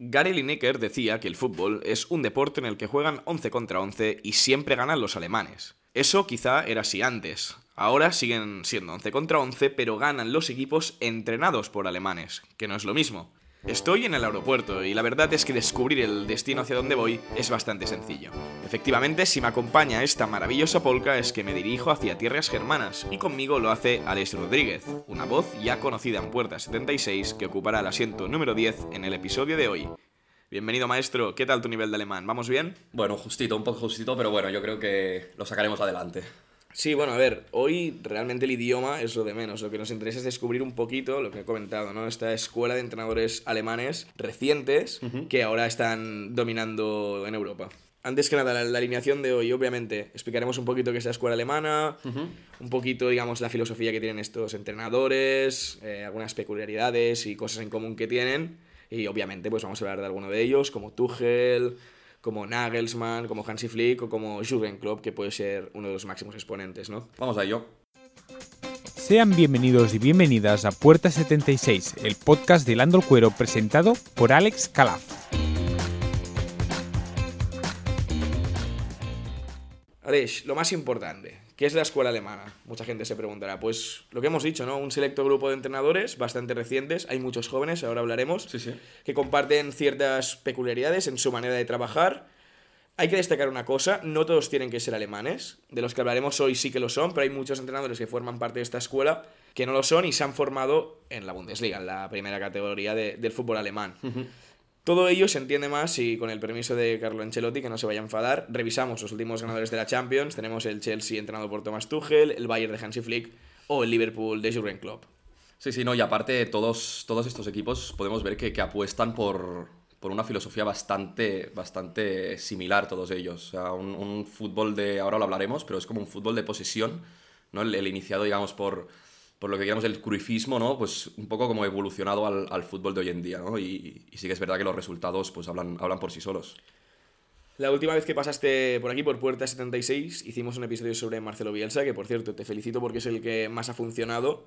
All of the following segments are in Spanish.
Gary Lineker decía que el fútbol es un deporte en el que juegan 11 contra 11 y siempre ganan los alemanes. Eso quizá era así antes. Ahora siguen siendo 11 contra 11, pero ganan los equipos entrenados por alemanes, que no es lo mismo. Estoy en el aeropuerto y la verdad es que descubrir el destino hacia donde voy es bastante sencillo. Efectivamente, si me acompaña esta maravillosa polca es que me dirijo hacia tierras germanas y conmigo lo hace Alex Rodríguez, una voz ya conocida en Puerta 76 que ocupará el asiento número 10 en el episodio de hoy. Bienvenido maestro, ¿qué tal tu nivel de alemán? ¿Vamos bien? Bueno, justito, un poco justito, pero bueno, yo creo que lo sacaremos adelante. Sí, bueno, a ver, hoy realmente el idioma es lo de menos. Lo que nos interesa es descubrir un poquito lo que he comentado, ¿no? Esta escuela de entrenadores alemanes recientes que ahora están dominando en Europa. Antes que nada, la, alineación de hoy, obviamente, explicaremos un poquito qué es la escuela alemana, un poquito, digamos, la filosofía que tienen estos entrenadores, eh, algunas peculiaridades y cosas en común que tienen. Y obviamente, pues vamos a hablar de alguno de ellos, como Tuchel, como Nagelsmann, como Hansi Flick o como Jürgen Klopp, que puede ser uno de los máximos exponentes, ¿no? Vamos a ello. Sean bienvenidos y bienvenidas a Puerta 76, el podcast de Lando Cuero presentado por Alex Calaf. Alex, lo más importante, ¿Qué es la escuela alemana? Mucha gente se preguntará. Pues lo que hemos dicho, ¿no? Un selecto grupo de entrenadores bastante recientes, hay muchos jóvenes, ahora hablaremos, sí, sí. que comparten ciertas peculiaridades en su manera de trabajar. Hay que destacar una cosa, no todos tienen que ser alemanes, de los que hablaremos hoy sí que lo son, pero hay muchos entrenadores que forman parte de esta escuela que no lo son y se han formado en la Bundesliga, en la primera categoría del fútbol alemán. Todo ello se entiende más y con el permiso de Carlo Ancelotti, que no se vaya a enfadar, revisamos los últimos ganadores de la Champions. Tenemos el Chelsea entrenado por Thomas Tuchel, el Bayern de Hansi Flick o el Liverpool de Jurgen Klopp. Sí, sí, no, y aparte todos, todos estos equipos podemos ver que, que apuestan por, por, una filosofía bastante, bastante similar todos ellos. O sea, un, fútbol de, ahora lo hablaremos, pero es como un fútbol de posesión, ¿no? el iniciado, digamos, por por lo que digamos el cruifismo, ¿no? Pues un poco como evolucionado al, al fútbol de hoy en día, ¿no? Y, y, sí que es verdad que los resultados pues hablan, hablan por sí solos. La última vez que pasaste por aquí, por Puerta 76, hicimos un episodio sobre Marcelo Bielsa, que por cierto te felicito porque es el que más ha funcionado.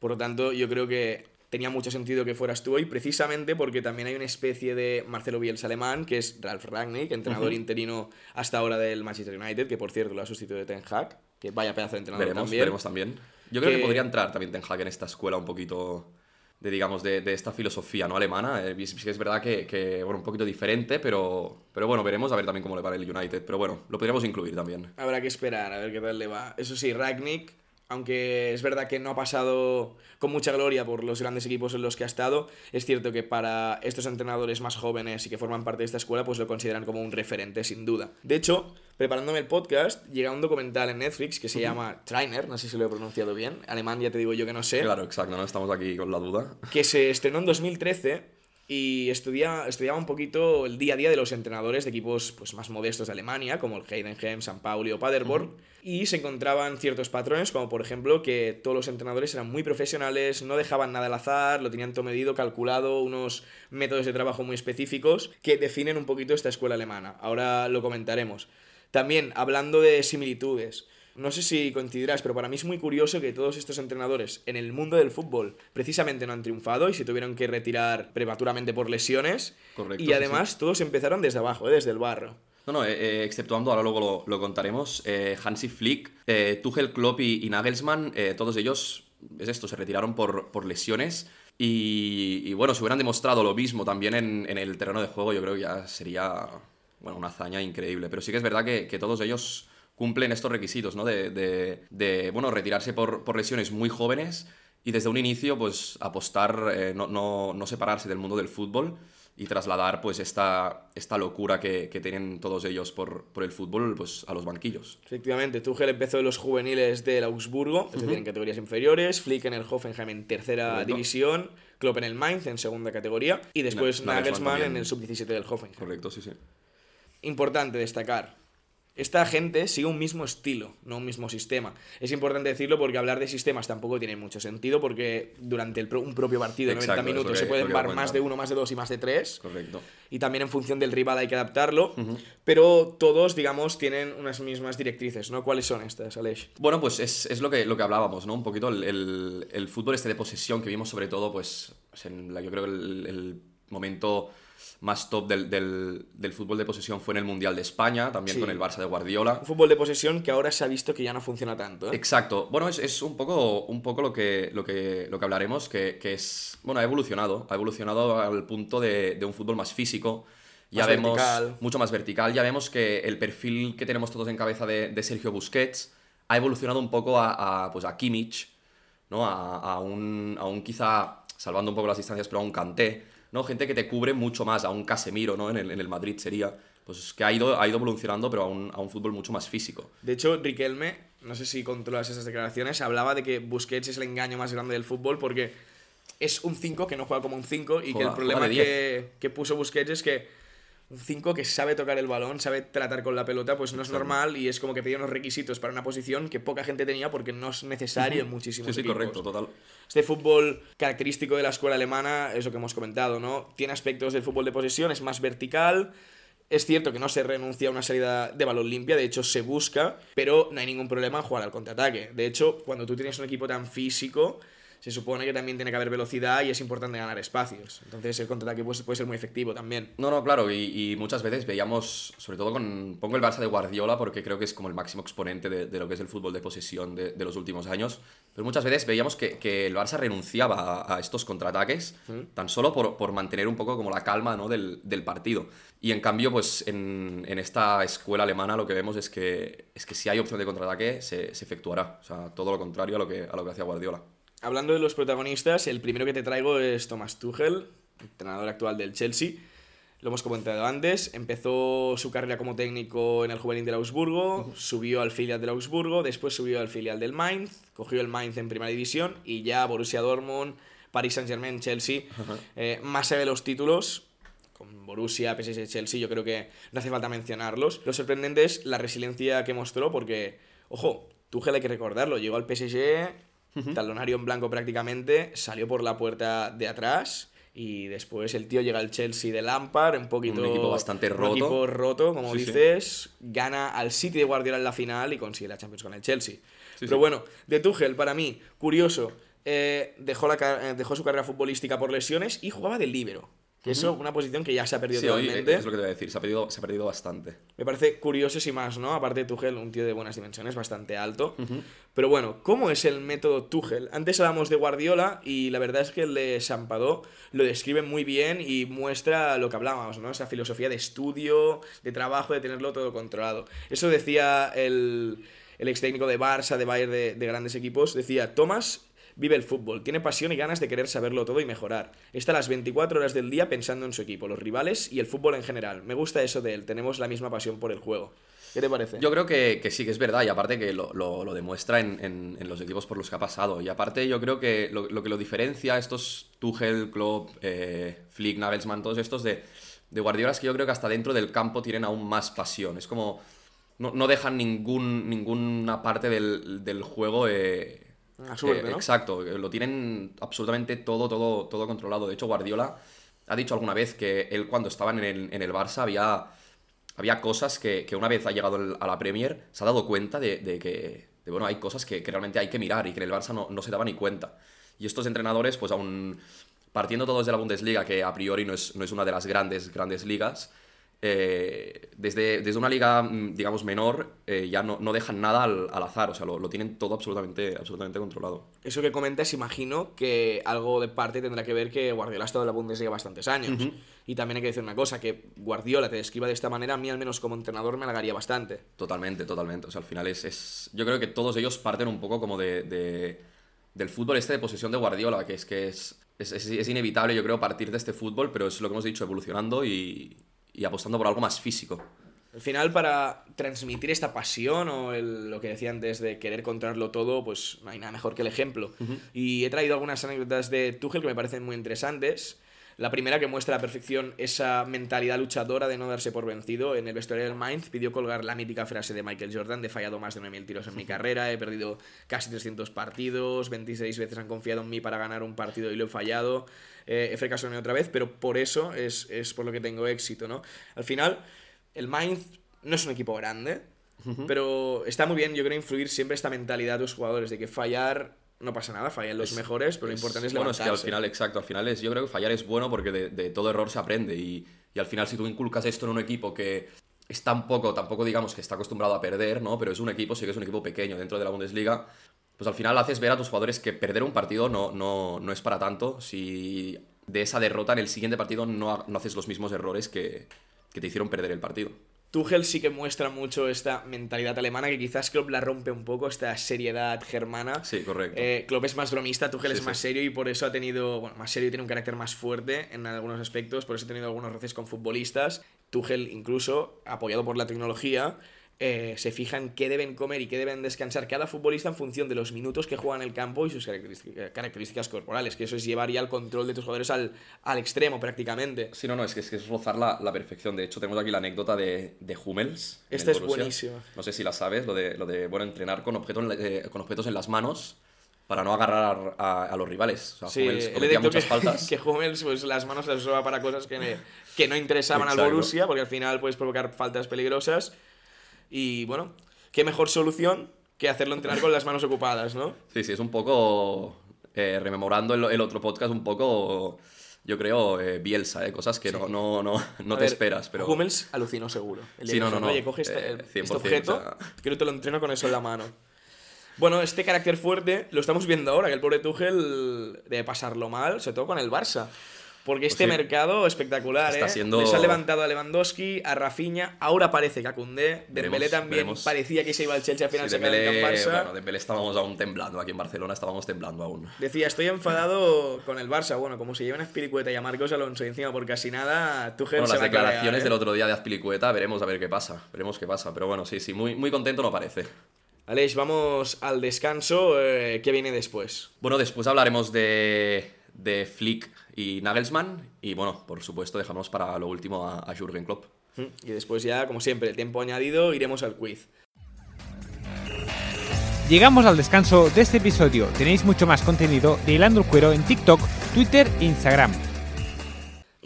Por lo tanto, yo creo que tenía mucho sentido que fueras tú hoy, precisamente porque también hay una especie de Marcelo Bielsa alemán, que es Ralf Rangnick, entrenador uh -huh. interino hasta ahora del Manchester United, que por cierto lo ha sustituido de Ten Hag, que vaya pedazo de entrenador veremos, también. Veremos también. Yo creo que... que, podría entrar también Ten Hag en esta escuela un poquito de, digamos, de, de esta filosofía no alemana. Eh, es, es verdad que, que, bueno, un poquito diferente, pero, pero bueno, veremos a ver también cómo le va el United. Pero bueno, lo podríamos incluir también. Habrá que esperar a ver qué tal le va. Eso sí, Ragnick aunque es verdad que no ha pasado con mucha gloria por los grandes equipos en los que ha estado, es cierto que para estos entrenadores más jóvenes y que forman parte de esta escuela, pues lo consideran como un referente sin duda. De hecho, preparándome el podcast, llega un documental en Netflix que se llama Trainer, no sé si lo he pronunciado bien, alemán ya te digo yo que no sé. Claro, exacto, no estamos aquí con la duda. Que se estrenó en 2013 y estudia, estudiaba un poquito el día a día de los entrenadores de equipos pues, más modestos de Alemania, como el Heidenheim, San Pauli o Paderborn, uh -huh. y se encontraban ciertos patrones, como por ejemplo que todos los entrenadores eran muy profesionales, no dejaban nada al azar, lo tenían todo medido, calculado, unos métodos de trabajo muy específicos que definen un poquito esta escuela alemana. Ahora lo comentaremos. También, hablando de similitudes, no sé si coincidirás, pero para mí es muy curioso que todos estos entrenadores en el mundo del fútbol precisamente no han triunfado y se tuvieron que retirar prematuramente por lesiones. Correcto. Y además sí, todos empezaron desde abajo, ¿eh? desde el barro. No, no, eh, exceptuando, ahora luego lo, lo contaremos, eh, Hansi Flick, eh, Tuchel, Klopp y, y Nagelsmann, eh, todos ellos, es esto, se retiraron por, por lesiones. Y, y, bueno, si hubieran demostrado lo mismo también en, en, el terreno de juego, yo creo que ya sería bueno, una hazaña increíble. Pero sí que es verdad que, que todos ellos cumplen estos requisitos, ¿no? De, de, de bueno, retirarse por, por, lesiones muy jóvenes y desde un inicio, pues, apostar, eh, no, no, no, separarse del mundo del fútbol y trasladar, pues, esta, esta locura que, que tienen todos ellos por, por, el fútbol, pues, a los banquillos. Efectivamente, Tuchel empezó en los juveniles del Augsburgo, es decir, uh -huh. en categorías inferiores, Flick en el Hoffenheim en tercera Correcto. división, Klopp en el Mainz en segunda categoría y después Nagelsmann en el sub-17 del Hoffenheim. Correcto, sí, sí. Importante destacar, esta gente sigue un mismo estilo, no un mismo sistema. Es importante decirlo porque hablar de sistemas tampoco tiene mucho sentido porque durante el pro, un propio partido de 90 minutos que, se pueden dar más de uno, más de dos y más de tres. Correcto. Y también en función del rival hay que adaptarlo. Uh -huh. Pero todos, digamos, tienen unas mismas directrices, ¿no? ¿Cuáles son estas, Aleix? Bueno, pues es, es, lo, que, lo que hablábamos, ¿no? Un poquito el, el, el, fútbol este de posesión que vimos sobre todo, pues, en la, yo creo que el, el momento más top del, del- del fútbol de posesión fue en el Mundial de España, también Sí. con el Barça de Guardiola. Un fútbol de posesión que ahora se ha visto que ya no funciona tanto. ¿eh? Exacto. Bueno, es, es un poco, un poco lo, que, lo, que, lo que hablaremos, que, que es. Bueno, ha evolucionado. Ha evolucionado al punto de, de un fútbol más físico. Ya Más vemos. vertical. Mucho más vertical. Ya vemos que el perfil que tenemos todos en cabeza de, de Sergio Busquets ha evolucionado un poco a, a, pues a Kimmich, ¿no? A, a un, a un quizá, salvando un poco las distancias, pero a un Kanté, ¿no? Gente que te cubre mucho más, a un Casemiro, ¿no? En el, en el Madrid sería. Pues que ha ido, ha ido evolucionando, pero a un, a un fútbol mucho más físico. De hecho, Riquelme, no sé si controlas esas declaraciones, hablaba de que Busquets es el engaño más grande del fútbol porque es un 5 que no juega como un 5 y que el problema que, que puso Busquets es que 5 que sabe tocar el balón, sabe tratar con la pelota, pues no es normal y es como que pedía unos requisitos para una posición que poca gente tenía porque no es necesario en muchísimos Sí, sí, equipos. correcto, total. Este fútbol característico de la escuela alemana es lo que hemos comentado, ¿no? Tiene aspectos del fútbol de posesión, es más vertical. Es cierto que no se renuncia a una salida de balón limpia, de hecho se busca, pero no hay ningún problema en jugar al contraataque. De hecho, cuando tú tienes un equipo tan físico, se supone que también tiene que haber velocidad y es importante ganar espacios. Entonces el contraataque pues, puede ser muy efectivo también. No, no, claro, y, y muchas veces veíamos, sobre todo con. Pongo el Barça de Guardiola porque creo que es como el máximo exponente de, de lo que es el fútbol de posesión de, de los últimos años. Pero muchas veces veíamos que, que el Barça renunciaba a, a estos contraataques tan solo por, por mantener un poco como la calma ¿no? del, del partido. Y en cambio, pues en, en esta escuela alemana lo que vemos es que, es que si hay opción de contraataque, se, se efectuará. O sea, todo lo contrario a lo que, a lo que hacía Guardiola. Hablando de los protagonistas, el primero que te traigo es Thomas Tuchel, entrenador actual del Chelsea. Lo hemos comentado antes, empezó su carrera como técnico en el juvenil del Augsburgo, subió al filial del Augsburgo, después subió al filial del Mainz, cogió el Mainz en primera división y ya Borussia Dortmund, Paris Saint-Germain, Chelsea, eh, más allá de los títulos, con Borussia, PSG, Chelsea, yo creo que no hace falta mencionarlos. Lo sorprendente es la resiliencia que mostró porque, ojo, Tuchel hay que recordarlo, llegó al PSG, talonario en blanco prácticamente, salió por la puerta de atrás y después el tío llega al Chelsea de Lampard, un poquito... Un equipo bastante un roto. equipo roto, como Sí, sí. dices, gana al City de Guardiola en la final y consigue la Champions con el Chelsea. Pero bueno, de Tuchel, para mí, curioso, eh, dejó, la, eh, dejó su carrera futbolística por lesiones y jugaba de líbero. Que eso, una posición que ya se ha perdido Sí, hoy totalmente. es lo que te voy a decir, se ha perdido, se ha perdido bastante. Me parece curioso y más, ¿no? Aparte de Tuchel, un tío de buenas dimensiones, bastante alto. Pero bueno, ¿cómo es el método Tuchel? Antes hablamos de Guardiola y la verdad es que el de Sampadó lo describe muy bien y muestra lo que hablábamos, ¿no? Esa filosofía de estudio, de trabajo, de tenerlo todo controlado. Eso decía el, el ex técnico de Barça, de Bayern, de, de grandes equipos. Decía, Tomás vive el fútbol, tiene pasión y ganas de querer saberlo todo y mejorar. Está las 24 horas del día pensando en su equipo, los rivales y el fútbol en general. Me gusta eso de él, tenemos la misma pasión por el juego. ¿Qué te parece? Yo creo que, que sí, que es verdad, y aparte que lo, lo- demuestra en, en- los equipos por los que ha pasado. Y aparte yo creo que lo, lo que lo diferencia a estos Tuchel, Klopp, eh, Flick, Nagelsmann, todos estos de, de Guardiola que yo creo que hasta dentro del campo tienen aún más pasión. Es como... No, no dejan ningún, ninguna parte del, del juego... eh, A suerte, eh, ¿no? Exacto, eh, lo tienen absolutamente todo, todo, todo controlado. De hecho, Guardiola ha dicho alguna vez que él cuando estaba en el, en el Barça había, había cosas que, que una vez ha llegado el- a la Premier se ha dado cuenta de, de que, de, bueno, hay cosas que, que realmente hay que mirar y que en el Barça no, no se daba ni cuenta. Y estos entrenadores, pues aún partiendo todos de la Bundesliga, que a priori no es, no es una de las grandes, grandes ligas, eh, desde, desde una liga, mm, digamos, menor, eh, ya no, no dejan nada al, al azar, o sea, lo, lo tienen todo absolutamente, absolutamente controlado. Eso que comentas, imagino que algo de parte tendrá que ver que Guardiola ha estado en la Bundesliga bastantes años. Y también hay que decir una cosa, que Guardiola te describa de esta manera, a mí al menos como entrenador me halagaría bastante. Totalmente, totalmente. O sea, al final es, es- Yo creo que todos ellos parten un poco como de, de- del fútbol este de posesión de Guardiola, que es que es, es- es inevitable, yo creo, partir de este fútbol, pero es lo que hemos dicho, evolucionando y, y apostando por algo más físico. Al final, para transmitir esta pasión o el- lo que decía antes de querer controlarlo todo, pues no hay nada mejor que el ejemplo. Y he traído algunas anécdotas de Tuchel que me parecen muy interesantes. La primera que muestra a la perfección esa mentalidad luchadora de no darse por vencido. En el vestuario del Mainz pidió colgar la mítica frase de Michael Jordan de he fallado más de 9.000 tiros en mi carrera, he perdido casi 300 partidos, 26 veces han confiado en mí para ganar un partido y lo he fallado. Eh, he fracasado otra vez, pero por eso es, es por lo que tengo éxito, ¿no? Al final, el Mainz no es un equipo grande, pero está muy bien, yo creo, influir siempre esta mentalidad de los jugadores, de que fallar no pasa nada, fallan los mejores, pero lo importante es Bueno, levantarse. es que al final, exacto, al final es, yo creo que fallar es bueno porque de, de todo error se aprende y, y al final si tú inculcas esto en un equipo que es tan poco, tampoco digamos que está acostumbrado a perder, ¿no? Pero es un equipo, sí que es un equipo pequeño dentro de la Bundesliga, pues al final haces ver a tus jugadores que perder un partido no, no, no es para tanto si de esa derrota en el siguiente partido no, no haces los mismos errores que, que te hicieron perder el partido. Tuchel sí que muestra mucho esta mentalidad alemana que quizás Klopp la rompe un poco, esta seriedad germana. Sí, correcto. Eh, Klopp es más bromista, Tuchel Sí, es más sí. serio y por eso ha tenido, bueno, más serio y tiene un carácter más fuerte en algunos aspectos, por eso ha tenido algunos roces con futbolistas. Tuchel incluso, apoyado por la tecnología, eh, se fija en qué deben comer y qué deben descansar cada futbolista en función de los minutos que juega en el campo y sus características, características corporales, que eso es llevar ya el control de tus jugadores al, al extremo prácticamente. Sí, no, no, es que es, que es rozar la, la perfección. De hecho, tenemos aquí la anécdota de, de Hummels. Esta es buenísima. No sé si la sabes, lo de, lo de bueno, entrenar con, objeto en la- eh, con objetos en las manos para no agarrar a, a los rivales. O sea, Sí, Hummels cometía muchas que, faltas. que Hummels pues, las manos las usaba para cosas que, que no interesaban al Exacto. Borussia, porque al final puedes provocar faltas peligrosas. Y bueno, qué mejor solución que hacerlo entrenar con las manos ocupadas, ¿no? Sí, sí, es un poco, eh, rememorando el, el otro podcast, un poco, yo creo, eh, Bielsa, eh, cosas que no, no, no, no A te ver, esperas. Pero... Hummels alucinó seguro. El Sí, no, no, no, Oye, coge este, eh, este 100%, objeto, o sea. que no te lo entreno con eso en la mano. Bueno, este carácter fuerte lo estamos viendo ahora, que el pobre Tuchel debe pasarlo mal, sobre todo con el Barça. Porque este Pues sí. mercado espectacular, Está ¿eh? siendo- Les ha levantado a Lewandowski, a Rafinha, ahora parece que a Koundé, Dembélé también veremos. parecía que se iba al Chelsea al final Sí, se en Dembélé, el Barça. bueno, Dembélé estábamos aún temblando, aquí en Barcelona estábamos temblando aún. Decía, estoy enfadado con el Barça. Bueno, como se llevan a Spiricueta y a Marcos Alonso encima por casi nada, Tuchel Bueno, se las va a cabrear, declaraciones ¿eh? del otro día de Azpilicueta, veremos a ver qué pasa, veremos qué pasa. Pero bueno, sí, sí, muy, muy contento no parece. Aleix, vamos al descanso. eh, ¿Qué viene después? Bueno, después hablaremos de, de Flick y Nagelsmann. Y bueno, por supuesto, dejamos para lo último a, a Jürgen Klopp. Y después ya, como siempre, tiempo añadido, iremos al quiz. Llegamos al descanso de este episodio. Tenéis mucho más contenido de Hilando el Cuero en TikTok, Twitter e Instagram.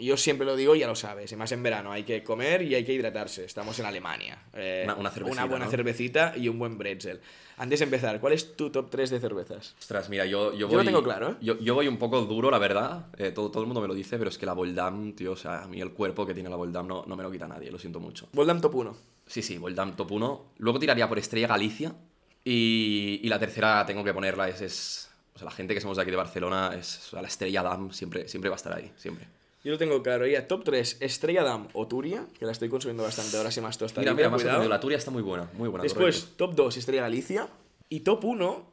Y Yo siempre lo digo, ya lo sabes, y más en verano, hay que comer y hay que hidratarse. Estamos en Alemania. Eh, Una- una cervecita, buena ¿no? cervecita y un buen pretzel. Antes de empezar, ¿cuál es tu top 3 de cervezas? Ostras, mira, yo, yo Yo voy. lo tengo claro, ¿eh? Yo, yo voy un poco duro, la verdad. Eh, todo, todo el mundo me lo dice, pero es que la Voldam, tío, o sea, a mí el cuerpo que tiene la Voldam no, no me lo quita nadie, lo siento mucho. Voldam top 1. Sí, sí, Voldam top 1. Luego tiraría por Estrella Galicia. Y, y la tercera tengo que ponerla, es. es o sea, la gente que somos de aquí de Barcelona, es, o sea, la Estrella Dam siempre, siempre va a estar ahí, siempre. Yo lo tengo claro. Ya, top 3, Estrella Damm o Turia, que la estoy consumiendo bastante ahora, sí más tostadita, Mira, mira, más cuidado. la Turia está muy buena, muy buena. Después, correcto. top 2, Estrella Galicia. Y top 1,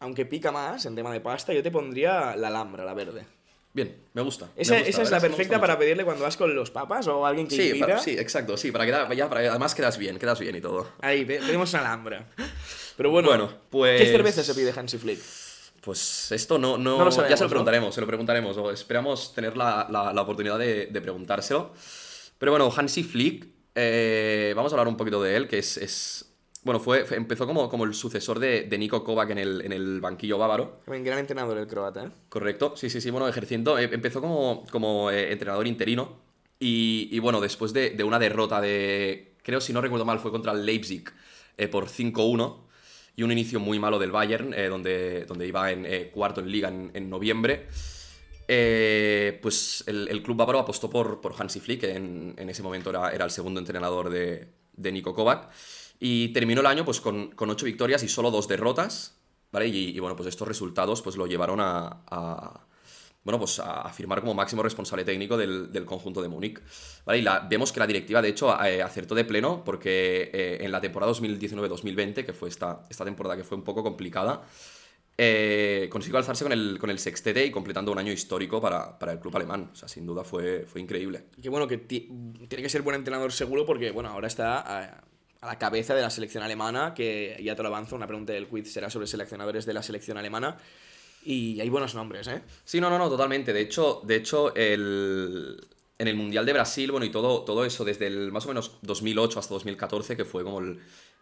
aunque pica más en tema de pasta, yo te pondría la Alhambra, la verde. Bien, me gusta. me Esa, gusta, esa es la que perfecta para pedirle cuando vas con los papas o alguien que Sí, invita. para- sí, exacto, sí, para quedar, ya, para- además quedas bien, quedas bien y todo. Ahí, pedimos una Alhambra. Pero bueno, Bueno, pues- ¿qué cerveza se pide Hansi Flick? Pues esto no, no, No lo sabemos, ya se lo ¿no? preguntaremos, se lo preguntaremos, o esperamos tener la, la- la oportunidad de, de preguntárselo. Pero bueno, Hansi Flick, eh, vamos a hablar un poquito de él, que es, es- bueno, fue, fue- empezó como, como el sucesor de, de Nico Kovac en el, en el banquillo bávaro. Un gran entrenador el croata, ¿eh? Correcto, sí, sí, sí, bueno, ejerciendo, eh, empezó como, como eh, entrenador interino y, y, bueno, después de, de una derrota de, creo si no recuerdo mal, fue contra el Leipzig por 5-1 y un inicio muy malo del Bayern, eh, donde, donde iba en eh, cuarto en liga en, en noviembre, eh, pues el, club bávaro apostó por, por Hansi Flick, que en, ese momento era, era el segundo entrenador de, de Nico Kovac, y terminó el año pues, con, con ocho victorias y solo dos derrotas, ¿vale? Y, bueno, pues estos resultados pues, lo llevaron a- bueno, pues a, a firmar como máximo responsable técnico del, del conjunto de Múnich. ¿vale? Y la- vemos que la directiva, de hecho, eh, acertó de pleno porque eh, en la temporada 2019-2020, que fue esta, esta temporada que fue un poco complicada, eh, consiguió alzarse con el, con el sextete y completando un año histórico para, para el club alemán. O sea, sin duda fue, fue increíble. Y que bueno, que ti- tiene que ser buen entrenador seguro porque, bueno, ahora está a, a la cabeza de la selección alemana, que ya te lo avanzo, una pregunta del quiz será sobre seleccionadores de la selección alemana. Y hay buenos nombres, ¿eh? Sí, no, no, no, totalmente. De hecho, de hecho el, en el Mundial de Brasil, bueno, y todo, todo eso desde el más o menos 2008 hasta 2014, que fue como el,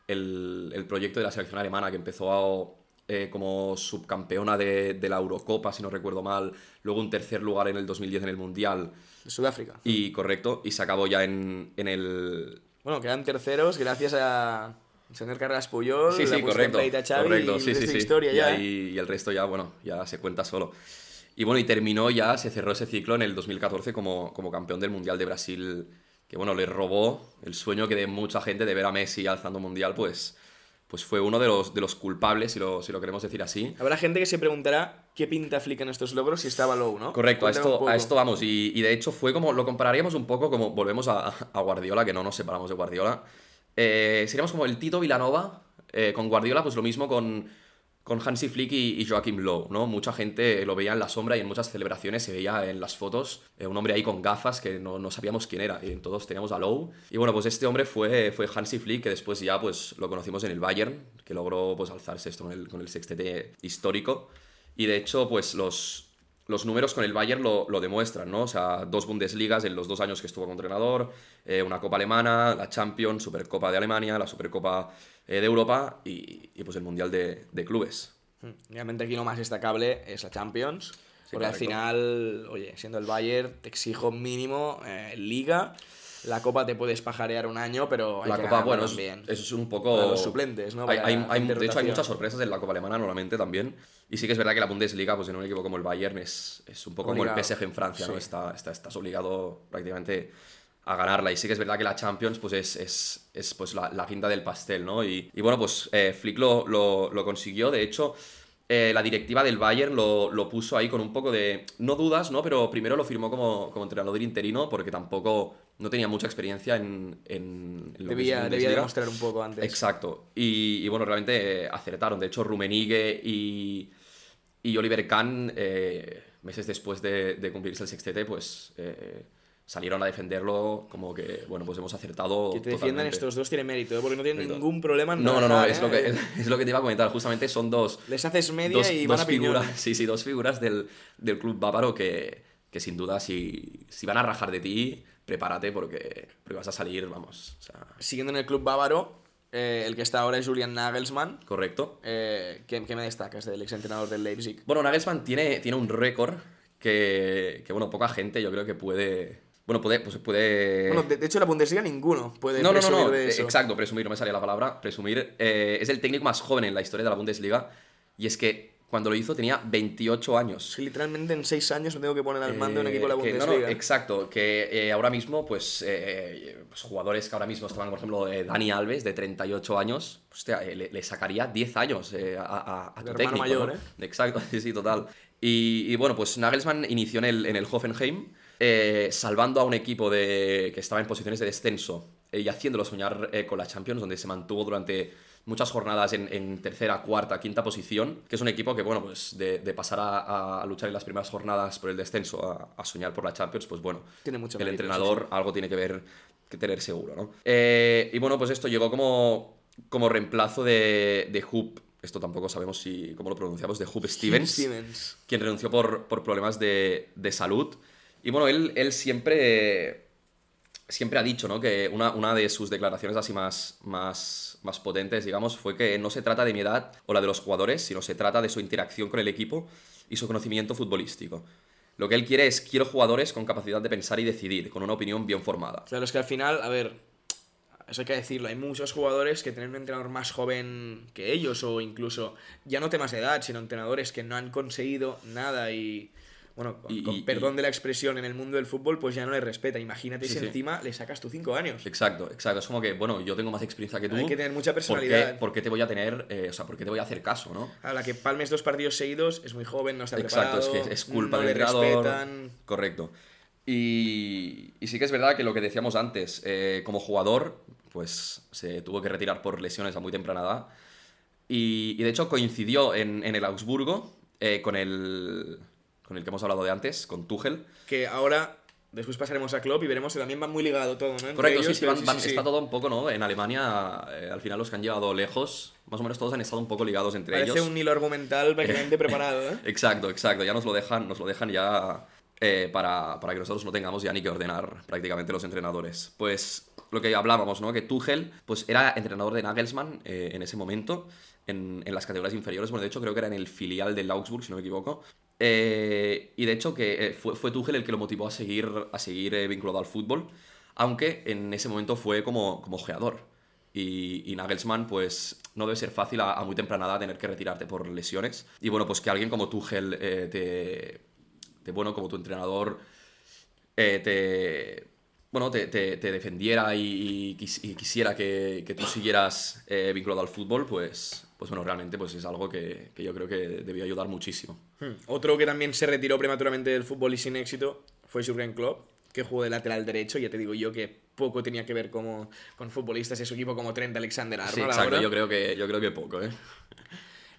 el- el proyecto de la selección alemana que empezó a, eh, como subcampeona de, de la Eurocopa, si no recuerdo mal, luego un tercer lugar en el 2010 en el Mundial, De Sudáfrica. y correcto, y se acabó ya en, en el... Bueno, quedan terceros gracias a, Señor Carras Puyol, Sí, sí, puesto correcto. a Xavi correcto, y sí, sí, sí. historia y, ya. ¿eh? ahí- y el resto ya, bueno, ya se cuenta solo. Y bueno, y terminó ya, se cerró ese ciclo en el 2014 como, como campeón del Mundial de Brasil, que bueno, le robó el sueño que de mucha gente de ver a Messi alzando un Mundial, pues, pues fue uno de los, de los culpables, si lo, si lo queremos decir así. Habrá gente que se preguntará qué pinta Flick en estos logros si estaba low, ¿no? Correcto, a Cuéntame esto, a esto vamos. Y, y de hecho fue como, lo compararíamos un poco como, volvemos a, a Guardiola, que no nos separamos de Guardiola. Eh, seríamos como el Tito Vilanova, eh, con Guardiola, pues lo mismo con, con Hansi Flick y, y Joachim Low, ¿no? Mucha gente lo veía en la sombra y en muchas celebraciones se veía en las fotos eh, un hombre ahí con gafas que no, no sabíamos quién era, y todos teníamos a Low. Y bueno, pues este hombre fue, fue Hansi Flick, que después ya pues lo conocimos en el Bayern, que logró pues alzarse esto con el, con el sextete histórico. Y de hecho, pues los, los números con el Bayern lo, lo demuestran, ¿no? O sea, dos Bundesligas en los dos años que estuvo como entrenador, eh, una Copa Alemana, la Champions, Supercopa de Alemania, la Supercopa eh, de Europa y, y, pues el Mundial de, de Clubes. Hmm, Realmente aquí lo más destacable es la Champions. porque al final, oye, siendo el Bayern, te exijo mínimo eh, Liga. La Copa te puedes pajarear un año, pero hay la que Copa, bueno, es, también. es un poco... Para los suplentes, ¿no? Hay, hay- hay- de hecho, hay muchas sorpresas en la Copa Alemana normalmente también. Y sí que es verdad que la Bundesliga, pues en un equipo como el Bayern, es, es un poco como el PSG en Francia, ¿no? Está, está- estás obligado prácticamente a ganarla. Y sí que es verdad que la Champions, pues es, es, es, pues la, la guinda del pastel, ¿no? Y, y bueno, pues eh, Flick lo, lo, lo consiguió. De hecho, eh, la directiva del Bayern lo, lo puso ahí con un poco de, no dudas, ¿no? Pero primero lo firmó como, como entrenador interino porque tampoco, no tenía mucha experiencia en, en, en lo que es Debía, debía demostrar un poco antes. Exacto. Y, y bueno, realmente eh, acertaron. De hecho, Rummenigge y, y Oliver Kahn, eh, meses después de, de cumplirse el sextete, pues salieron a defenderlo como que, bueno, pues hemos acertado. Que te defiendan totalmente. estos dos tiene mérito, ¿eh? porque no tienen ningún problema en No, no, no, es ¿eh? lo, que, es lo que te iba a comentar. Justamente son dos, Les haces media dos, y van dos a piñón. figuras, sí, sí, dos figuras del, del club bávaro que, que sin duda si, si van a rajar de ti, prepárate porque, porque vas a salir, vamos, o sea, Siguiendo en el club bávaro, eh, el que está ahora es Julian Nagelsmann. correcto. Eh, ¿qué, qué me destacas del exentrenador del Leipzig? Bueno, Nagelsmann tiene, tiene un récord que, que, bueno, poca gente yo creo que puede... Bueno, puede... Pues puede... Bueno, de, de hecho, en la Bundesliga ninguno puede no, no, no, presumir no, de eso. exacto, presumir, no me salía la palabra, presumir. Eh, es el técnico más joven en la historia de la Bundesliga y es que cuando lo hizo tenía 28 años. Que literalmente en seis años me tengo que poner al mando de un Eh, equipo de la que- no, Bundesliga. no, exacto, que eh, ahora mismo, pues, eh, pues, jugadores que ahora mismo estaban, por ejemplo, eh, Dani Alves, de 38 años, hostia, eh, le, le sacaría 10 años eh, a, a- a tu técnico. mayor, ¿no? ¿eh? Exacto, sí, sí, total. Y, y bueno, pues Nagelsmann inició en el, en el Hoffenheim, eh, salvando a un equipo de, que estaba en posiciones de descenso eh, y haciéndolo soñar eh, con la Champions, donde se mantuvo durante muchas jornadas en, en tercera, cuarta, quinta posición, que es un equipo que, bueno, pues de, de pasar a, a luchar en las primeras jornadas por el descenso a, a soñar por la Champions, pues bueno, Tiene mucho el mérito, entrenador algo tiene que ver, que tener seguro, ¿no? Eh, y bueno, pues esto llegó como, como reemplazo de, de Hoop, esto tampoco sabemos si, cómo lo pronunciamos, de Hoop Stevens Stevens. quien renunció por, por problemas de, de salud. Y bueno, él, él siempre, siempre ha dicho ¿no? que una, una de sus declaraciones así más, más, más potentes, digamos, fue que no se trata de mi edad o la de los jugadores, sino se trata de su interacción con el equipo y su conocimiento futbolístico. Lo que él quiere es, quiero jugadores con capacidad de pensar y decidir, con una opinión bien formada. Claro, es que al final, a ver, eso hay que decirlo, hay muchos jugadores que tienen un entrenador más joven que ellos o incluso ya no temas de edad, sino entrenadores que no han conseguido nada y, bueno, con, Y- con y- perdón de la expresión en el mundo del fútbol, pues ya no les respeta. Imagínate Sí, si sí. encima le sacas tú cinco años. Exacto, exacto. Es como que, bueno, yo tengo más experiencia que tú. Hay que tener mucha ¿por qué- personalidad. ¿Por qué, te voy a tener, eh, o sea, por qué te voy a hacer caso, no? A la que palmes dos partidos seguidos es muy joven, no está Exacto, es preparado, que es culpa no del le entrenador. respetan. Correcto. Y, y sí que es verdad que lo que decíamos antes, eh, como jugador, pues se tuvo que retirar por lesiones a muy temprana edad. Y, y de hecho coincidió en, en el Augsburgo eh, con, el, con el que hemos hablado de antes, con Tuchel. Que ahora, después pasaremos a Klopp y veremos que también va muy ligado todo, ¿no? Entre Correcto, sí, ellos, sí, van- van- sí, sí. está todo un poco, ¿no? En Alemania, eh, al final los que han llegado lejos, más o menos todos han estado un poco ligados entre Parece ellos. un hilo argumental prácticamente preparado, ¿eh? Exacto, exacto. Ya nos lo dejan, nos lo dejan ya eh, para, para que nosotros no tengamos ya ni que ordenar prácticamente los entrenadores. Pues lo que hablábamos, ¿no? Que Tuchel pues, era entrenador de Nagelsmann eh, en ese momento, en, en las categorías inferiores. Bueno, de hecho creo que era en el filial del Augsburg, si no me equivoco. Eh, y de hecho que eh, fue, fue Tuchel el que lo motivó a seguir, a seguir eh, vinculado al fútbol, aunque en ese momento fue como, como. Y, y Nagelsmann, pues no debe ser fácil a, muy temprana edad tener que retirarte por lesiones. Y bueno, pues que alguien como Tuchel eh, te, te, bueno, como tu entrenador, te, bueno, te, te- te defendiera y, y quis- y quisiera que, que tú siguieras eh, vinculado al fútbol, pues, pues bueno, realmente pues es algo que, que yo creo que debió ayudar muchísimo. Hmm. Otro que también se retiró prematuramente del fútbol y sin éxito fue Jurgen Klopp, que jugó de lateral derecho. Ya te digo yo que poco tenía que ver como, con futbolistas de su equipo como Trent Alexander-Arnold. Sí, exacto, ahora. yo creo, que, yo creo que poco, ¿eh?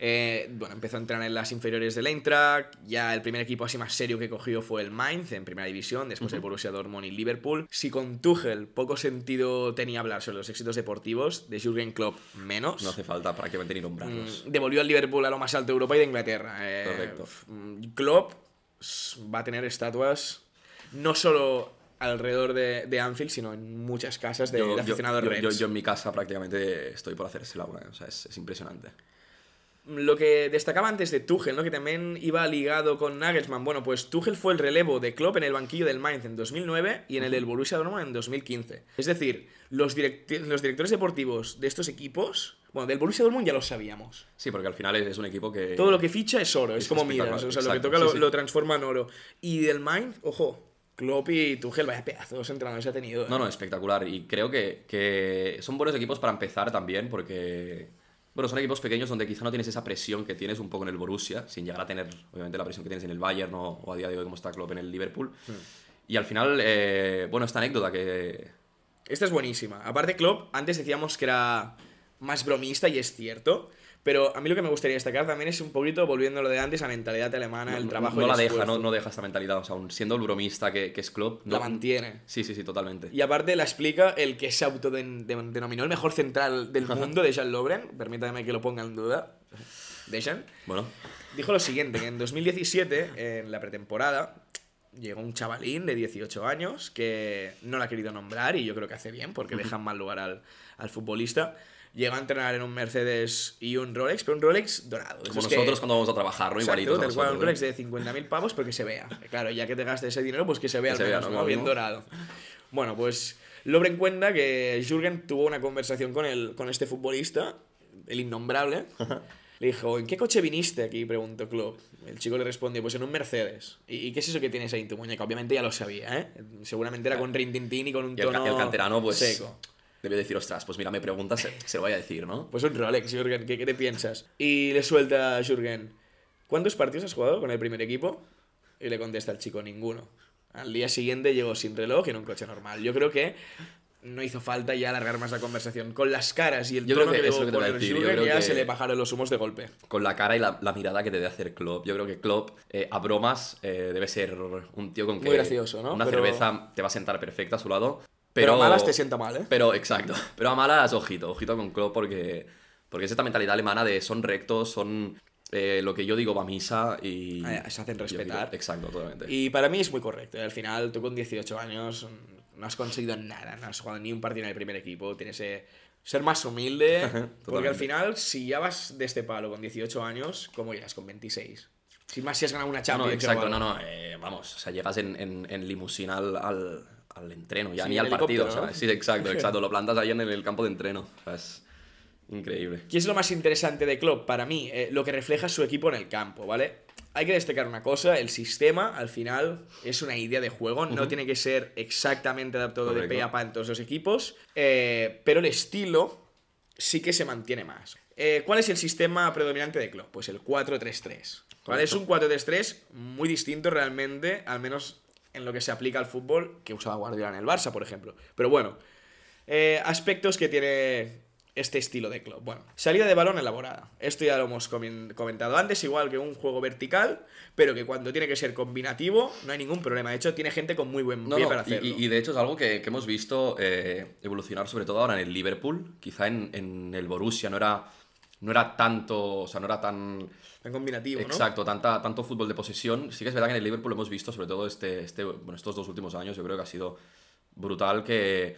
Eh, bueno, empezó a entrenar en las inferiores del Eintracht. Ya el primer equipo así más serio que cogió fue el Mainz en primera división, después el Borussia Dortmund y Liverpool. Si con Tuchel poco sentido tenía hablar sobre los éxitos deportivos, de Jürgen Klopp menos. No hace falta prácticamente ni nombrarlos. Mm, devolvió al Liverpool a lo más alto de Europa y de Inglaterra. Eh, Correcto. mm, Klopp va a tener estatuas no solo alrededor de, de Anfield, sino en muchas casas de, Yo- de aficionados yo, Reds. yo- yo en mi casa prácticamente estoy por hacerse una, o sea, es, es impresionante. Lo que destacaba antes de Tuchel, ¿no? que también iba ligado con Nagelsmann. Bueno, pues Tuchel fue el relevo de Klopp en el banquillo del Mainz en 2009 y en el del Borussia Dortmund en 2015. Es decir, los, directi- los directores deportivos de estos equipos, bueno, del Borussia Dortmund ya lo sabíamos. Sí, porque al final es, un equipo que... Todo lo que ficha es oro, es, es como Midas. O sea, lo que toca sí, lo, sí. lo transforma en oro. Y del Mainz, ojo, Klopp y Tuchel, vaya pedazos entrenadores ha tenido. ¿eh? No, no, espectacular. Y creo que, que son buenos equipos para empezar también, porque. Bueno, son equipos pequeños donde quizá no tienes esa presión que tienes un poco en el Borussia, sin llegar a tener, obviamente, la presión que tienes en el Bayern o, o a día de hoy como está Klopp en el Liverpool. Hmm. Y al final, eh, bueno, esta anécdota que. Esta es buenísima. Aparte, Klopp, antes decíamos que era más bromista y es cierto. Pero a mí lo que me gustaría destacar también es un poquito, volviendo a lo de antes, la mentalidad alemana, el no- trabajo no el la deja, esfuerzo. no, no deja esta mentalidad. O sea, aun siendo el bromista que, que es Klopp. La no- mantiene. Sí, sí, sí, totalmente. Y aparte la explica el que se autodenominó el mejor central del mundo, Dejan Lovren. Permítame que lo ponga en duda. Dejan. Bueno, Dijo lo siguiente, que en 2017, en la pretemporada, llegó un chavalín de 18 años que no lo ha querido nombrar y yo creo que hace bien porque deja en mal lugar al, al futbolista. Llegó a entrenar en un Mercedes y un Rolex, pero un Rolex dorado. como que- nosotros cuando vamos a trabajar, ¿no? Exacto, a tal cual, un nosotros, Rolex de 50.000 pavos, pero que se vea. Claro, ya que te gastes ese dinero, pues que se vea Que al se vea, menos, ¿no? Bien ¿no? dorado. Bueno, pues Lobren cuenta que Jürgen tuvo una conversación con, el, con este futbolista, el innombrable. Le dijo, ¿en qué coche viniste aquí? Preguntó Klopp. El chico le respondió, pues en un Mercedes. ¿Y, qué es eso que tienes ahí en tu muñeca? Obviamente ya lo sabía, ¿eh? Seguramente era con rintintín y con un Y el, tono el canterano, pues. seco. Debió decir, ostras, pues mira, me preguntas, se, se lo voy a decir, ¿no? Pues un Rolex, Jürgen, ¿qué, qué te piensas? Y le suelta a Jürgen, ¿cuántos partidos has jugado con el primer equipo? Y le contesta el chico, ninguno. Al día siguiente llegó sin reloj en un coche normal. Yo creo que no hizo falta ya alargar más la conversación. Con las caras y el Yo tono creo que, debo que poner decir, yo Jürgen, creo ya que- se le bajaron los humos de golpe. con la cara y la, la mirada que te debe hacer Klopp. Yo creo que Klopp, eh, a bromas, eh, debe ser un tío con que Muy gracioso, ¿no? una Pero- cerveza te va a sentar perfecta a su lado. Pero, Pero, a malas te sienta mal, ¿eh? Pero, exacto. Pero a malas, ojito, ojito con Klopp porque, porque es esta mentalidad alemana de son rectos, son eh, lo que yo digo va a misa y... Ah, se hacen respetar. digo- exacto, totalmente. Y para mí es muy correcto. ¿eh? Al final, tú con 18 años no has conseguido nada, no has jugado ni un partido en el primer equipo, tienes que ser más humilde. porque al final, si ya vas de este palo con 18 años, ¿cómo llegas con 26? Sin más si has ganado una No, no, Champions. o exacto, no, no, eh, vamos, o sea, llegas en, en, en limusina al, al, al entreno, ya Sí, ni al partido, ¿no? sí, exacto, exacto, lo plantas ahí en el, campo de entreno, o sea, es increíble. ¿Qué es lo más interesante de Klopp? Para mí, eh, lo que refleja su equipo en el campo, ¿vale? Hay que destacar una cosa, el sistema al final es una idea de juego, no tiene que ser exactamente adaptado de pe a pa en todos los equipos, eh, pero el estilo sí que se mantiene más. Eh, ¿Cuál es el sistema predominante de Klopp? Pues el 4-3-3. ¿vale? Es un 4-3-3 muy distinto realmente, al menos en lo que se aplica al fútbol que usaba Guardiola en el Barça, por ejemplo. Pero bueno, eh, aspectos que tiene este estilo de club. Bueno, salida de balón elaborada. Esto ya lo hemos comen- comentado antes, igual que un juego vertical, pero que cuando tiene que ser combinativo no hay ningún problema. De hecho, tiene gente con muy buen No, pie no, para y- hacerlo. y, y de hecho es algo que, que hemos visto eh, evolucionar sobre todo ahora en el Liverpool, quizá en, en el Borussia no era, no era tanto, o sea, no era tan... Tan combinativo, ¿no? Exacto, tanta, tanto fútbol de posesión. Sí que es verdad que en el Liverpool lo hemos visto, sobre todo este, este, bueno, estos dos últimos años, yo creo que ha sido brutal que,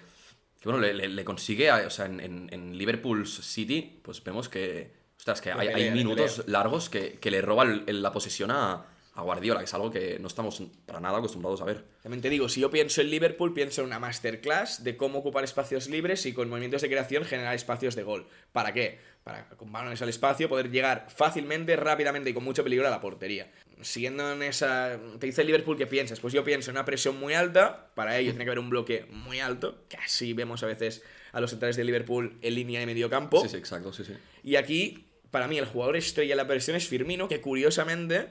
que bueno, le, le- le consigue, a- o sea, en, en- en Liverpool City, pues vemos que, ostras, que hay, hay pelea, minutos largos que, que le roba el- la posesión a, a Guardiola, que es algo que no estamos para nada acostumbrados a ver. También te digo, si yo pienso en Liverpool, pienso en una masterclass de cómo ocupar espacios libres y con movimientos de creación generar espacios de gol. ¿Para qué? Para con balones al espacio poder llegar fácilmente, rápidamente y con mucho peligro a la portería. Siguiendo en esa... Te dice el Liverpool, ¿qué piensas? Pues yo pienso en una presión muy alta, para ello tiene que haber un bloque muy alto, que así vemos a veces a los centrales de Liverpool en línea de medio campo. Sí, sí, exacto, sí, sí. Y aquí, para mí, el jugador estrella de la presión es Firmino, que curiosamente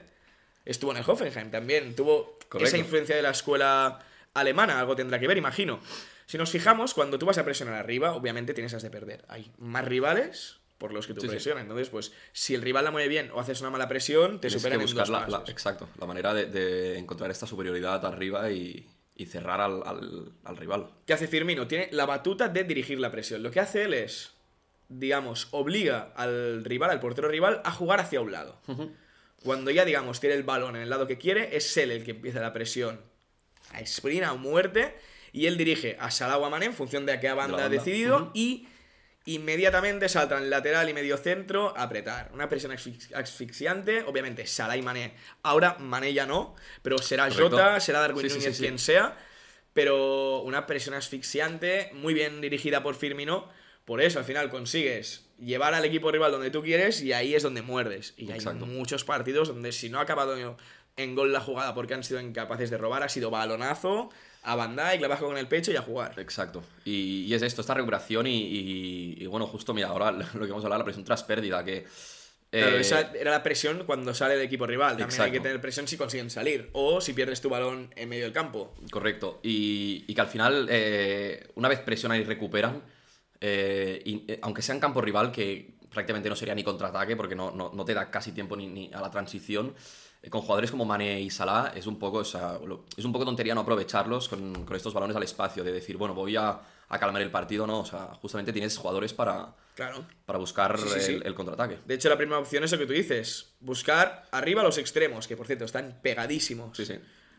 estuvo en el Hoffenheim también. Tuvo Correcto. esa influencia de la escuela alemana, algo tendrá que ver, imagino. Si nos fijamos, cuando tú vas a presionar arriba, obviamente tienes as de perder. Hay más rivales por los que tú Sí, sí. presionas. Entonces, pues, si el rival la mueve bien o haces una mala presión, te que en dos la, la- exacto, la manera de, de encontrar esta superioridad arriba y, y cerrar al, al- al rival. ¿Qué hace Firmino? Tiene la batuta de dirigir la presión. Lo que hace él es, digamos, obliga al rival, al portero rival, a jugar hacia un lado. Cuando ya, digamos, tiene el balón en el lado que quiere, es él el que empieza la presión a sprint, a muerte, y él dirige a Salah o a Mané en función de a qué banda, banda. ha decidido, y inmediatamente saltan lateral y medio centro a apretar. Una presión asfix- asfixiante, obviamente Salah y Mané. Ahora Mané ya no, pero será Correcto. Jota, será Darwin Sí, Núñez, sí. quien sea, pero una presión asfixiante, muy bien dirigida por Firmino. Por eso al final consigues llevar al equipo rival donde tú quieres y ahí es donde muerdes. Y Exacto. hay muchos partidos donde si no ha acabado en gol la jugada porque han sido incapaces de robar, ha sido balonazo a la baja con el pecho y a jugar. Exacto. Y, y es esto, esta recuperación y, y- y, bueno, justo mira, ahora lo que vamos a hablar, la presión tras pérdida, que... Claro, eh, esa era la presión cuando sale el equipo rival. También hay que tener presión si consiguen salir o si pierdes tu balón en medio del campo. Correcto. Y, y que al final, eh, una vez presionan y recuperan, eh, y, aunque sea en campo rival, que prácticamente no sería ni contraataque, porque no, no, no te da casi tiempo ni, ni a la transición, con jugadores como Mané y Salah, es un poco, o sea, lo- es un poco tontería no aprovecharlos con, con estos balones al espacio, de decir, bueno, voy a, a calmar el partido, ¿no? O sea, justamente tienes jugadores para, Claro. para buscar Sí, sí, sí. el, el contraataque. De hecho, la primera opción es lo que tú dices. Buscar arriba los extremos, que por cierto están pegadísimos.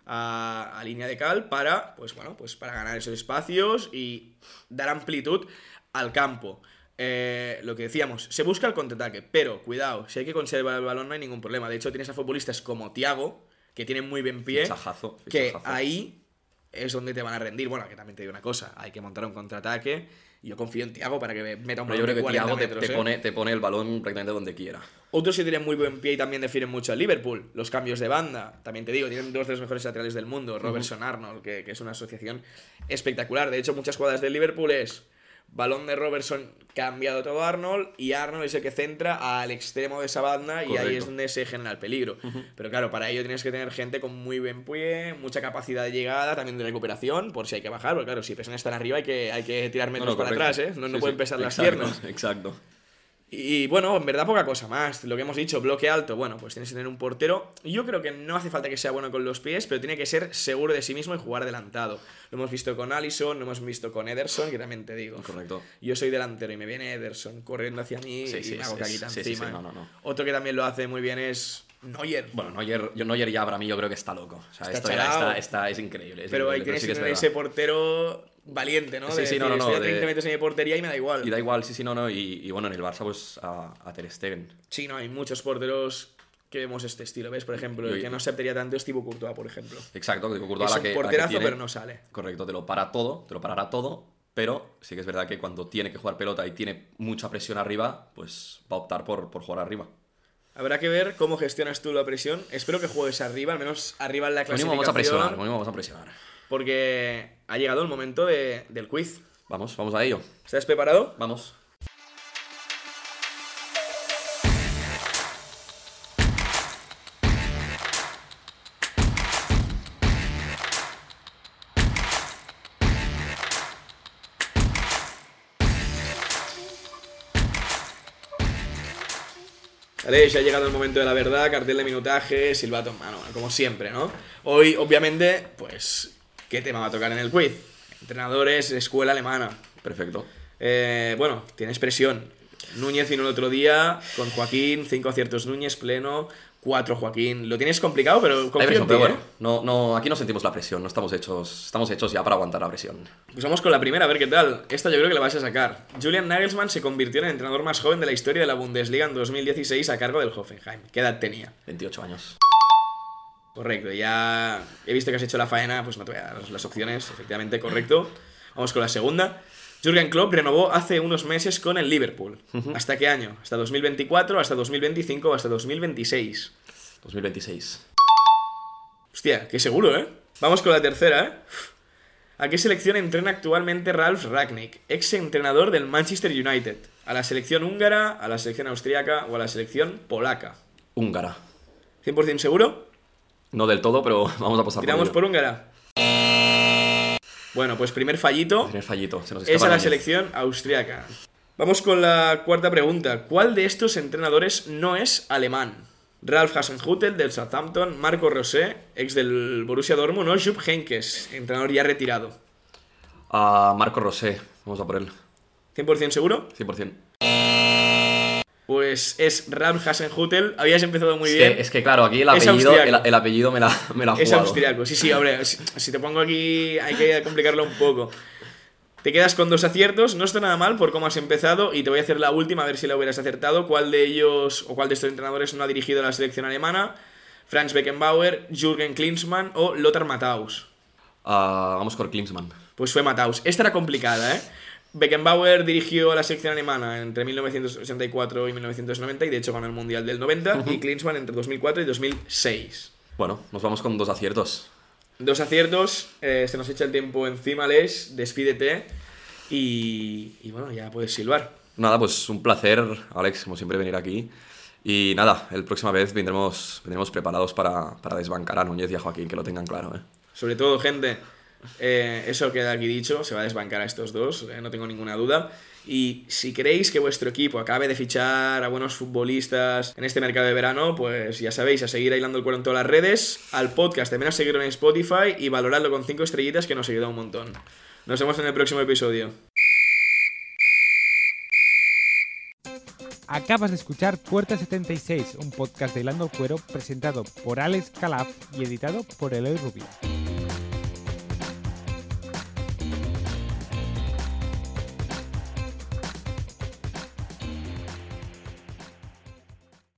A, a línea de cal para, pues bueno, pues para ganar esos espacios y dar amplitud al campo. Eh, lo que decíamos, se busca el contraataque, pero cuidado, si hay que conservar el balón no hay ningún problema. De hecho, tienes a futbolistas como Thiago, que tienen muy buen pie, Fichajazo, que ahí es donde te van a rendir. Bueno, que también te digo una cosa, hay que montar un contraataque y yo confío en Thiago para que me meta un Pero yo balón creo de que 40 Thiago te, ¿eh? pone, te pone el balón prácticamente donde quiera. Otros que tienen muy buen pie y también definen mucho al Liverpool. Los cambios de banda. También te digo, tienen dos de los mejores laterales del mundo. Robertson Arnold, que, que es una asociación espectacular. De hecho, muchas jugadas del Liverpool es balón de Robertson cambiado todo a Arnold y Arnold es el que centra al extremo de esa banda y ahí es donde se genera el peligro. Pero claro, para ello tienes que tener gente con muy buen pie, mucha capacidad de llegada, también de recuperación, por si hay que bajar. Porque claro, si presiones están arriba hay que, hay que tirar metros No, no, para atrás, ¿eh? No, no pueden sí. pesar las piernas. Exacto. Y bueno, en verdad poca cosa más. Lo que hemos dicho, bloque alto, bueno, pues tienes que tener un portero. Yo creo que no hace falta que sea bueno con los pies, pero tiene que ser seguro de sí mismo y jugar adelantado. Lo hemos visto con Allison, lo hemos visto con Ederson, que también te digo. Correcto. Yo soy delantero y me viene Ederson corriendo hacia mí Sí, y sí, me hago caquita sí, encima. no, no, no. Otro que también lo hace muy bien es Neuer. Bueno, Neuer, yo, Neuer ya para mí yo creo que está loco. O sea, Está esto ya está, está- es increíble. es pero sí que tener verdad. ese portero valiente, ¿no? Sí, De sí, no, decir, no, no, estoy a de- 30 metros en mi portería y me da igual. Y da igual, sí, sí, no, no. Y, y bueno, en el Barça, pues a, a Ter Stegen. Sí, no, hay muchos porteros que vemos este estilo, ¿ves? Por ejemplo, el que no se aptería tanto es Thibaut Courtois, por ejemplo. Exacto, Courtois es la un que, la que porterazo, tiene- pero no sale. Correcto, te lo para todo, te lo parará todo. Pero sí que es verdad que cuando tiene que jugar pelota y tiene mucha presión arriba, pues va a optar por, por jugar arriba. Habrá que ver cómo gestionas tú la presión. Espero que juegues arriba, al menos arriba en la clasificación. vamos a presionar, vamos a presionar. Porque ha llegado el momento de- del quiz. Vamos, vamos a ello. ¿Estás preparado? Vamos. Vale, ya ha llegado el momento de la verdad, cartel de minutaje, silbato en mano, como siempre, ¿no? Hoy, obviamente, pues, ¿qué tema va a tocar en el quiz? Entrenadores, escuela alemana. Perfecto. Eh, bueno, tienes presión. Núñez vino el otro día con Joaquín, cinco aciertos Núñez, pleno, cuatro Joaquín. Lo tienes complicado, pero confío en presión, ti, pero ¿eh? bueno, no, no, aquí no sentimos la presión, no estamos hechos, estamos hechos ya para aguantar la presión. Pues vamos con la primera, a ver qué tal. Esta yo creo que la vas a sacar. Julian Nagelsmann se convirtió en el entrenador más joven de la historia de la Bundesliga en 2016 a cargo del Hoffenheim. ¿Qué edad tenía? 28 años. Correcto, ya he visto que has hecho la faena, pues no te voy a dar las opciones, efectivamente, correcto. Vamos con la segunda. Jürgen Klopp renovó hace unos meses con el Liverpool. ¿Hasta qué año? ¿Hasta 2024, hasta 2025 o hasta 2026? 2026. Hostia, qué seguro, ¿eh? Vamos con la tercera, ¿eh? ¿A qué selección entrena actualmente Ralf Ragnick, ex entrenador del Manchester United? ¿A la selección húngara, a la selección austríaca o a la selección polaca? Húngara. ¿100% seguro? No del todo, pero vamos a pasar ¿Tiramos por húngara? Bueno, pues primer fallito Primer fallito. Se nos es a la selección austríaca. Vamos con la cuarta pregunta. ¿Cuál de estos entrenadores no es alemán? Ralf Hasenhüttl del Southampton, Marco Rosé, ex del Borussia Dortmund o Jupp Heynckes, entrenador ya retirado. A Marco Rosé. Vamos a por él. ¿100% seguro? 100%. Pues es Ralf Hasenhüttl. Habías empezado muy Es bien. que, es que, claro, aquí el apellido, el, el apellido me la, me la ha Es austriaco, sí, sí, hombre, si, si te pongo aquí hay que complicarlo un poco. Te quedas con dos aciertos, no está nada mal por cómo has empezado y te voy a hacer la última a ver si la hubieras acertado. ¿Cuál de ellos o cuál de estos entrenadores no ha dirigido la selección alemana? Franz Beckenbauer, Jürgen Klinsmann o Lothar Matthaus. Ah, vamos con Klinsmann. Pues fue Matthaus. Esta era complicada, ¿eh? Beckenbauer dirigió a la selección alemana entre 1984 y 1990 y de hecho ganó el Mundial del 90 y Klinsmann entre 2004 y 2006. Bueno, nos vamos con dos aciertos. Dos aciertos, eh, se nos echa el tiempo encima, Les, despídete y, y bueno, ya puedes silbar. Nada, pues un placer, Alex, como siempre, venir aquí. Y nada, el próxima vez vendremos, vendremos preparados para, para desbancar a Núñez y a Joaquín, que lo tengan claro. ¿eh? Sobre todo, gente, eh, eso queda aquí dicho, se va a desbancar a estos dos, eh, no tengo ninguna duda. Y si queréis que vuestro equipo acabe de fichar a buenos futbolistas en este mercado de verano, pues ya sabéis, a seguir aislando el cuero en todas las redes, al podcast también a seguirlo en Spotify y valorarlo con 5 estrellitas que nos ayuda un montón. Nos vemos en el próximo episodio. Acabas de escuchar Puerta 76, un podcast de Hilando el Cuero presentado por Alex Calaf y editado por Eloy Rubio.